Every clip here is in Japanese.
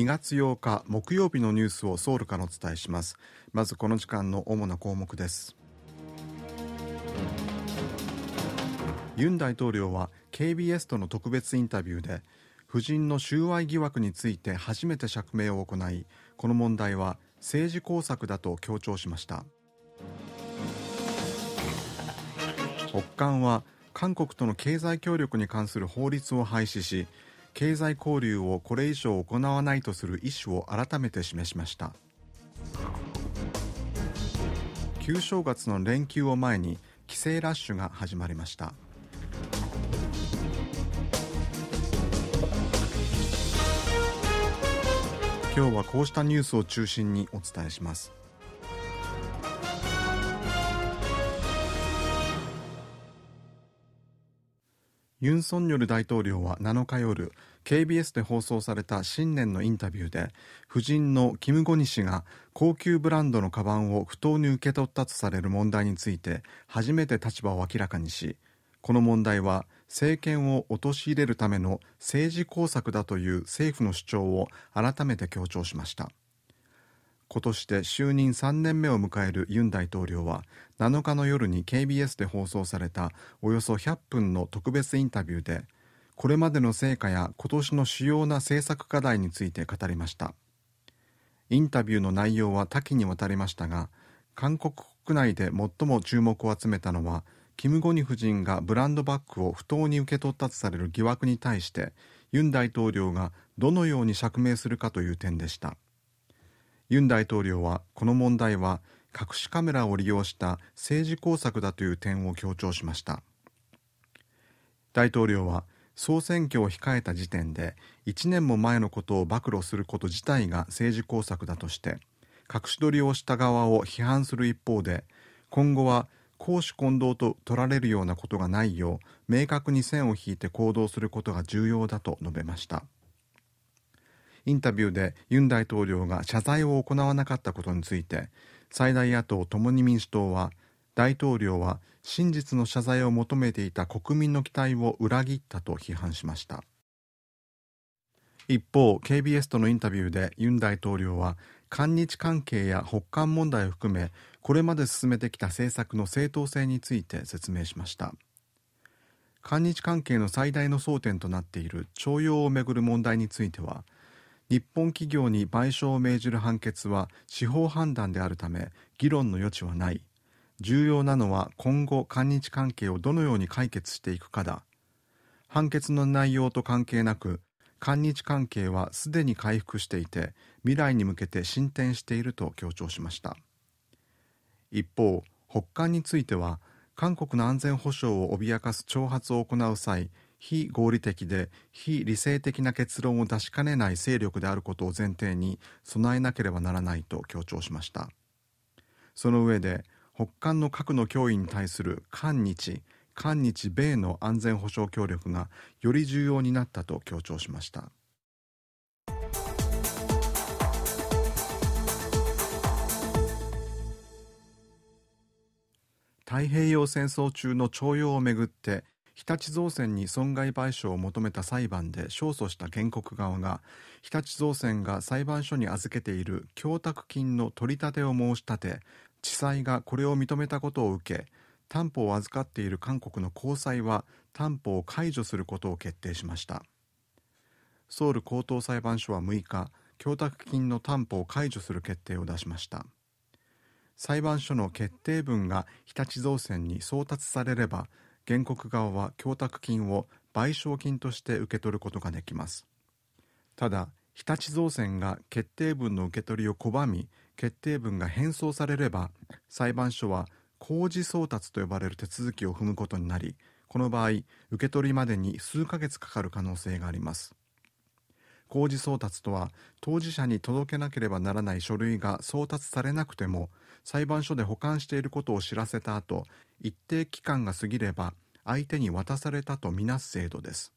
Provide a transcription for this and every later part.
2月8日木曜日のニュースをソウルからお伝えします。まずこの時間の主な項目です。ユン大統領は KBS との特別インタビューで夫人の収賄疑惑について初めて釈明を行いこの問題は政治工作だと強調しました。北韓は韓国との経済協力に関する法律を廃止し経済交流をこれ以上行わないとする意思を改めて示しました。旧正月の連休を前に帰省ラッシュが始まりました。今日はこうしたニュースを中心にお伝えします。ユン・ソンニョル大統領は7日夜 KBS で放送された新年のインタビューで夫人のキム・ゴニ氏が高級ブランドのカバンを不当に受け取ったとされる問題について初めて立場を明らかにしこの問題は政権を陥れるための政治工作だという政府の主張を改めて強調しました。今年で就任3年目を迎えるユン大統領は7日の夜に KBS で放送されたおよそ100分の特別インタビューでこれまでの成果や今年の主要な政策課題について語りました。インタビューの内容は多岐にわたりましたが韓国国内で最も注目を集めたのはキム・ゴニ夫人がブランドバッグを不当に受け取ったとされる疑惑に対してユン大統領がどのように釈明するかという点でした。ユン大統領はこの問題は隠しカメラを利用した政治工作だという点を強調しました。大統領は総選挙を控えた時点で1年も前のことを暴露すること自体が政治工作だとして隠し撮りをした側を批判する一方で今後は公私混同と取られるようなことがないよう明確に線を引いて行動することが重要だと述べました。インタビューでユン大統領が謝罪を行わなかったことについて最大野党共に民主党は大統領は真実の謝罪を求めていた国民の期待を裏切ったと批判しました。一方 KBS とのインタビューでユン大統領は韓日関係や北韓問題を含めこれまで進めてきた政策の正当性について説明しました。韓日関係の最大の争点となっている徴用をめぐる問題については日本企業に賠償を命じる判決は司法判断であるため議論の余地はない。重要なのは今後韓日関係をどのように解決していくかだ。判決の内容と関係なく韓日関係はすでに回復していて未来に向けて進展していると強調しました。一方北韓については韓国の安全保障を脅かす挑発を行う際非合理的で非理性的な結論を出しかねない勢力であることを前提に備えなければならないと強調しました。その上で北韓の核の脅威に対する韓日韓日米の安全保障協力がより重要になったと強調しました。太平洋戦争中の徴用をめぐって日立造船に損害賠償を求めた裁判で勝訴した原告側が日立造船が裁判所に預けている供託金の取り立てを申し立て地裁がこれを認めたことを受け担保を預かっている韓国の高裁は担保を解除することを決定しました。ソウル高等裁判所は6日供託金の担保を解除する決定を出しました。裁判所の決定文が日立造船に送達されれば原告側は供託金を賠償金として受け取ることができます。ただ日立造船が決定文の受け取りを拒み決定文が返送されれば裁判所は公示送達と呼ばれる手続きを踏むことになりこの場合受け取りまでに数ヶ月かかる可能性があります。公示送達とは当事者に届けなければならない書類が送達されなくても裁判所で保管していることを知らせた後一定期間が過ぎれば相手に渡されたとみなす制度です。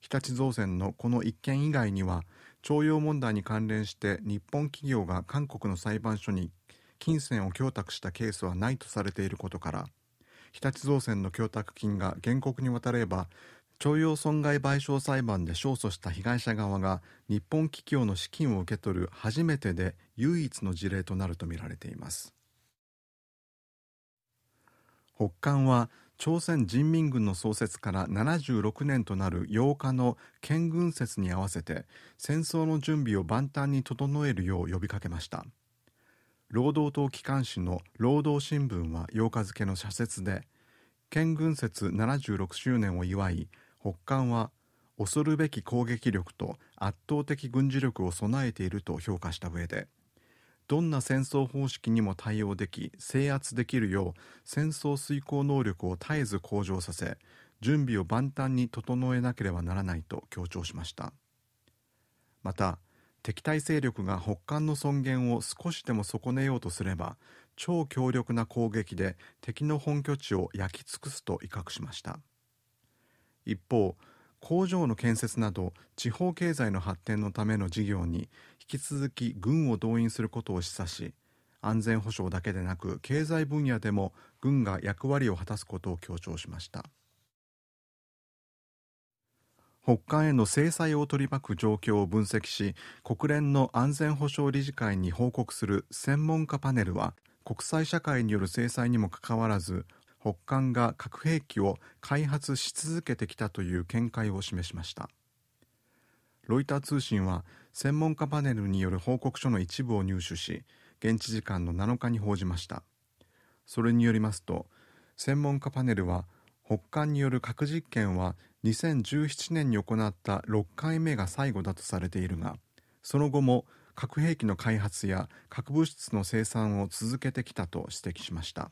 日立造船のこの一件以外には徴用問題に関連して日本企業が韓国の裁判所に金銭を供託したケースはないとされていることから日立造船の供託金が原告に渡れば徴用損害賠償裁判で勝訴した被害者側が日本企業の資金を受け取る初めてで唯一の事例となるとみられています。北韓は朝鮮人民軍の創設から76年となる8日の建軍節に合わせて戦争の準備を万端に整えるよう呼びかけました。労働党機関紙の労働新聞は8日付の社説で建軍節76周年を祝い北韓は恐るべき攻撃力と圧倒的軍事力を備えていると評価した上でどんな戦争方式にも対応でき制圧できるよう戦争遂行能力を絶えず向上させ準備を万端に整えなければならないと強調しました。また敵対勢力が北韓の尊厳を少しでも損ねようとすれば超強力な攻撃で敵の本拠地を焼き尽くすと威嚇しました。一方工場の建設など地方経済の発展のための事業に引き続き軍を動員することを示唆し安全保障だけでなく経済分野でも軍が役割を果たすことを強調しました。北韓への制裁を取り巻く状況を分析し国連の安全保障理事会に報告する専門家パネルは国際社会による制裁にもかかわらず北韓が核兵器を開発し続けてきたという見解を示しました。ロイター通信は専門家パネルによる報告書の一部を入手し現地時間の7日に報じました。それによりますと専門家パネルは北韓による核実験は2017年に行った6回目が最後だとされているがその後も核兵器の開発や核物質の生産を続けてきたと指摘しました。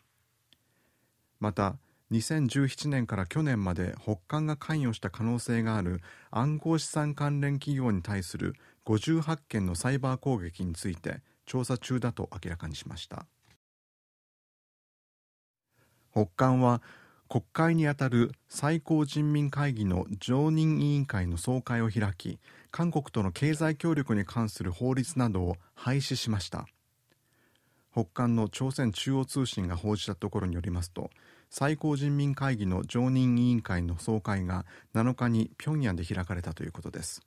また2017年から去年まで北韓が関与した可能性がある暗号資産関連企業に対する58件のサイバー攻撃について調査中だと明らかにしました。北韓は国会にあたる最高人民会議の常任委員会の総会を開き韓国との経済協力に関する法律などを廃止しました。北韓の朝鮮中央通信が報じたところによりますと最高人民会議の常任委員会の総会が7日に平壌で開かれたということです。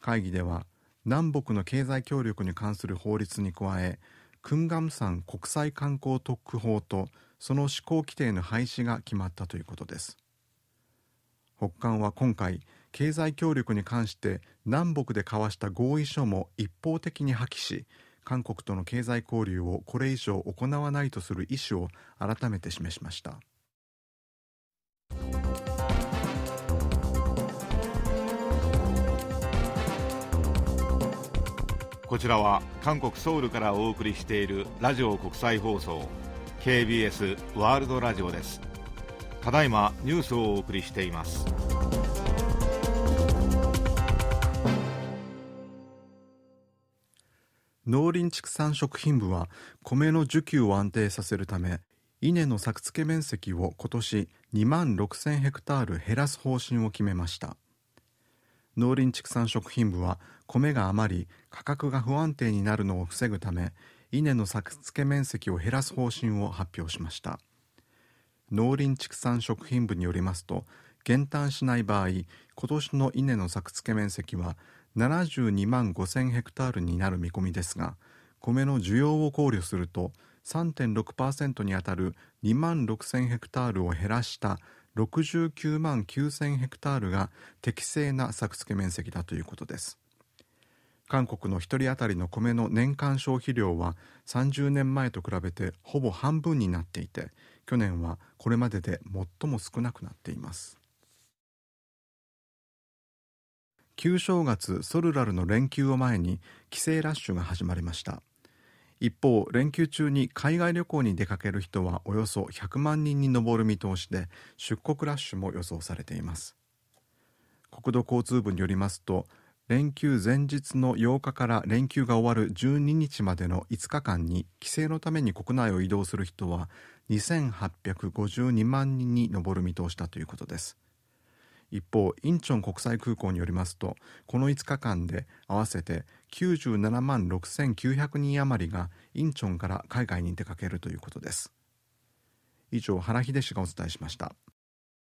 会議では南北の経済協力に関する法律に加えクンガム山国際観光特区法とその施行規定の廃止が決まったということです。北韓は今回経済協力に関して南北で交わした合意書も一方的に破棄し韓国との経済交流をこれ以上行わないとする意思を改めて示しました。こちらは韓国ソウルからお送りしているラジオ国際放送 KBS ワールドラジオです。ただいまニュースをお送りしています。農林畜産食品部は米の需給を安定させるため稲の作付け面積を今年2万6000ヘクタール減らす方針を決めました。農林畜産食品部は米が余り価格が不安定になるのを防ぐため稲の作付け面積を減らす方針を発表しました。農林畜産食品部によりますと減反しない場合今年の稲の作付け面積は72万5000ヘクタールになる見込みですが米の需要を考慮すると3.6%にあたる2万6000ヘクタールを減らした69万9000ヘクタールが適正な作付け面積だということです。韓国の1人当たりの米の年間消費量は30年前と比べてほぼ半分になっていて去年はこれまでで最も少なくなっています。旧正月ソルラルの連休を前に帰省ラッシュが始まりました。一方連休中に海外旅行に出かける人はおよそ100万人に上る見通しで出国ラッシュも予想されています。国土交通部によりますと連休前日の8日から連休が終わる12日までの5日間に帰省のために国内を移動する人は2852万人に上る見通しだということです。一方インチョン国際空港によりますとこの5日間で合わせて97万6900人余りがインチョンから海外に出かけるということです。以上原秀氏がお伝えしました。